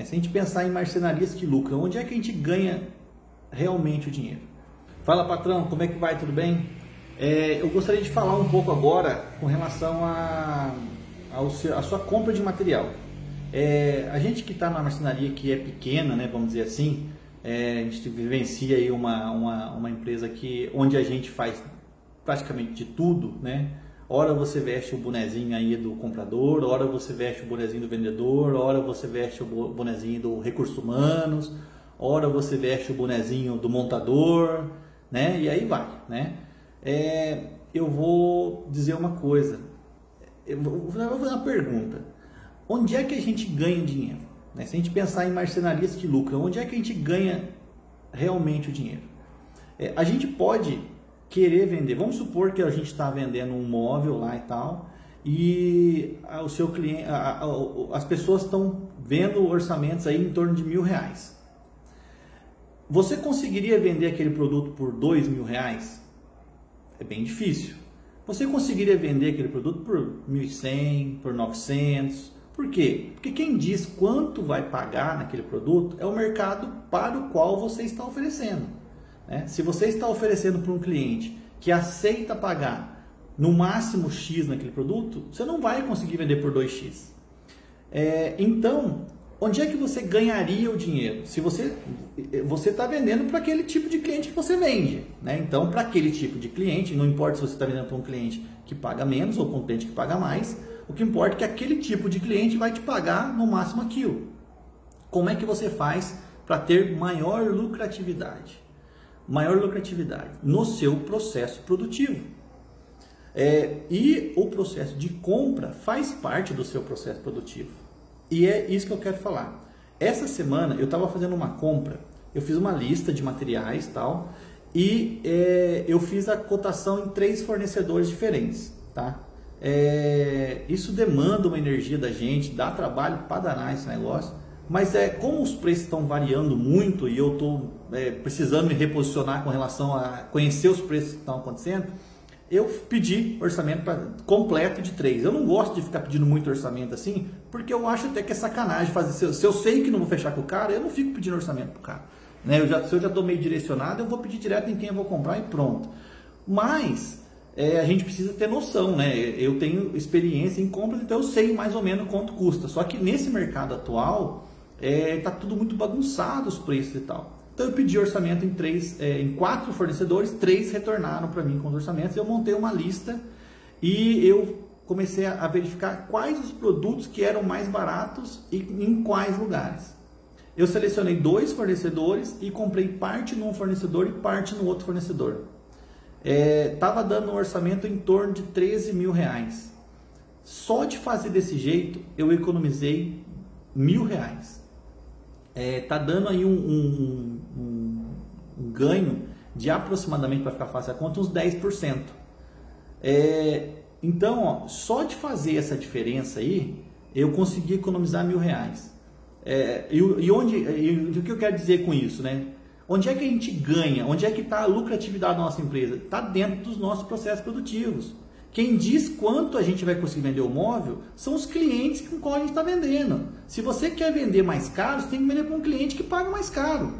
Né? Se a gente pensar em marcenarias que lucram, onde é que a gente ganha realmente o dinheiro? Fala patrão, como é que vai? Tudo bem? É, eu gostaria de falar um pouco agora com relação a, seu, a sua compra de material. É, a gente que está na marcenaria que é pequena, né, vamos dizer assim, é, a gente vivencia aí uma, uma, uma empresa que, onde a gente faz praticamente de tudo, né? Ora você veste o bonezinho aí do comprador, ora você veste o bonezinho do vendedor, ora você veste o bonezinho do recursos humanos, ora você veste o bonezinho do montador, né? E aí vai, né? É, eu vou dizer uma coisa, eu vou fazer uma pergunta. Onde é que a gente ganha dinheiro? Né? Se a gente pensar em marcenarias que lucram, onde é que a gente ganha realmente o dinheiro? É, a gente pode querer vender. Vamos supor que a gente está vendendo um móvel lá e tal, e o seu cliente, a, a, as pessoas estão vendo orçamentos aí em torno de mil reais. Você conseguiria vender aquele produto por dois mil reais? É bem difícil. Você conseguiria vender aquele produto por 1.100, por 900? Por quê? Porque quem diz quanto vai pagar naquele produto é o mercado para o qual você está oferecendo. Né? Se você está oferecendo para um cliente que aceita pagar no máximo X naquele produto, você não vai conseguir vender por 2X. É, então, onde é que você ganharia o dinheiro? Se você você está vendendo para aquele tipo de cliente que você vende, né? Então, para aquele tipo de cliente, não importa se você está vendendo para um cliente que paga menos ou para um cliente que paga mais, o que importa é que aquele tipo de cliente vai te pagar no máximo aquilo. Como é que você faz para ter maior lucratividade? Maior lucratividade no seu processo produtivo. É, e o processo de compra faz parte do seu processo produtivo. E é isso que eu quero falar. Essa semana eu estava fazendo uma compra, eu fiz uma lista de materiais tal, e é, eu fiz a cotação em três fornecedores diferentes. Tá? É, isso demanda uma energia da gente, dá trabalho para danar esse negócio. Mas é como os preços estão variando muito e eu estou é, precisando me reposicionar com relação a conhecer os preços que estão acontecendo, eu pedi orçamento pra, completo de três. Eu não gosto de ficar pedindo muito orçamento assim, porque eu acho até que é sacanagem fazer. Se eu, se eu sei que não vou fechar com o cara, eu não fico pedindo orçamento para o cara. Né? Eu já, se eu já estou meio direcionado, eu vou pedir direto em quem eu vou comprar e pronto. Mas é, a gente precisa ter noção, né? Eu tenho experiência em compras, então eu sei mais ou menos quanto custa. Só que nesse mercado atual, é, tá tudo muito bagunçado os preços e tal. Então eu pedi orçamento em três, é, em quatro fornecedores, três retornaram para mim com os orçamentos. Eu montei uma lista e eu comecei a verificar quais os produtos que eram mais baratos e em quais lugares. Eu selecionei dois fornecedores e comprei parte num fornecedor e parte no outro fornecedor. Estava é, dando um orçamento em torno de 13 mil reais. Só de fazer desse jeito eu economizei mil reais é, tá dando aí um, um, um, um ganho de aproximadamente, para ficar fácil a conta, uns 10%. É, então, ó, só de fazer essa diferença aí, eu consegui economizar mil reais. É, e, e, onde, e, o que eu quero dizer com isso, né? Onde é que a gente ganha? Onde é que está a lucratividade da nossa empresa? Está dentro dos nossos processos produtivos. Quem diz quanto a gente vai conseguir vender o móvel são os clientes com qual a gente está vendendo. Se você quer vender mais caro, você tem que vender para um cliente que paga mais caro.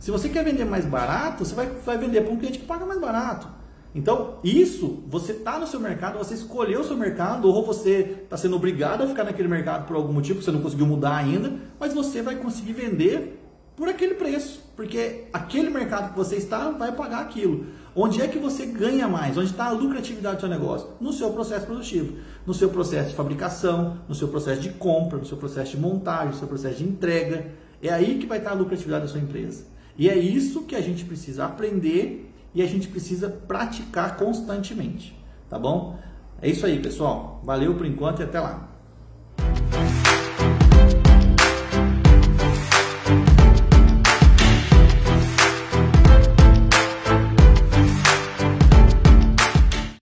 Se você quer vender mais barato, você vai, vai vender para um cliente que paga mais barato. Então, isso, você está no seu mercado, você escolheu o seu mercado, ou você está sendo obrigado a ficar naquele mercado por algum motivo que você não conseguiu mudar ainda, mas você vai conseguir vender por aquele preço, porque aquele mercado que você está vai pagar aquilo. Onde é que você ganha mais? Onde está a lucratividade do seu negócio? No seu processo produtivo, no seu processo de fabricação, no seu processo de compra, no seu processo de montagem, no seu processo de entrega. É aí que vai estar a lucratividade da sua empresa. E é isso que a gente precisa aprender e a gente precisa praticar constantemente, tá bom? É isso aí, pessoal. Valeu por enquanto e até lá.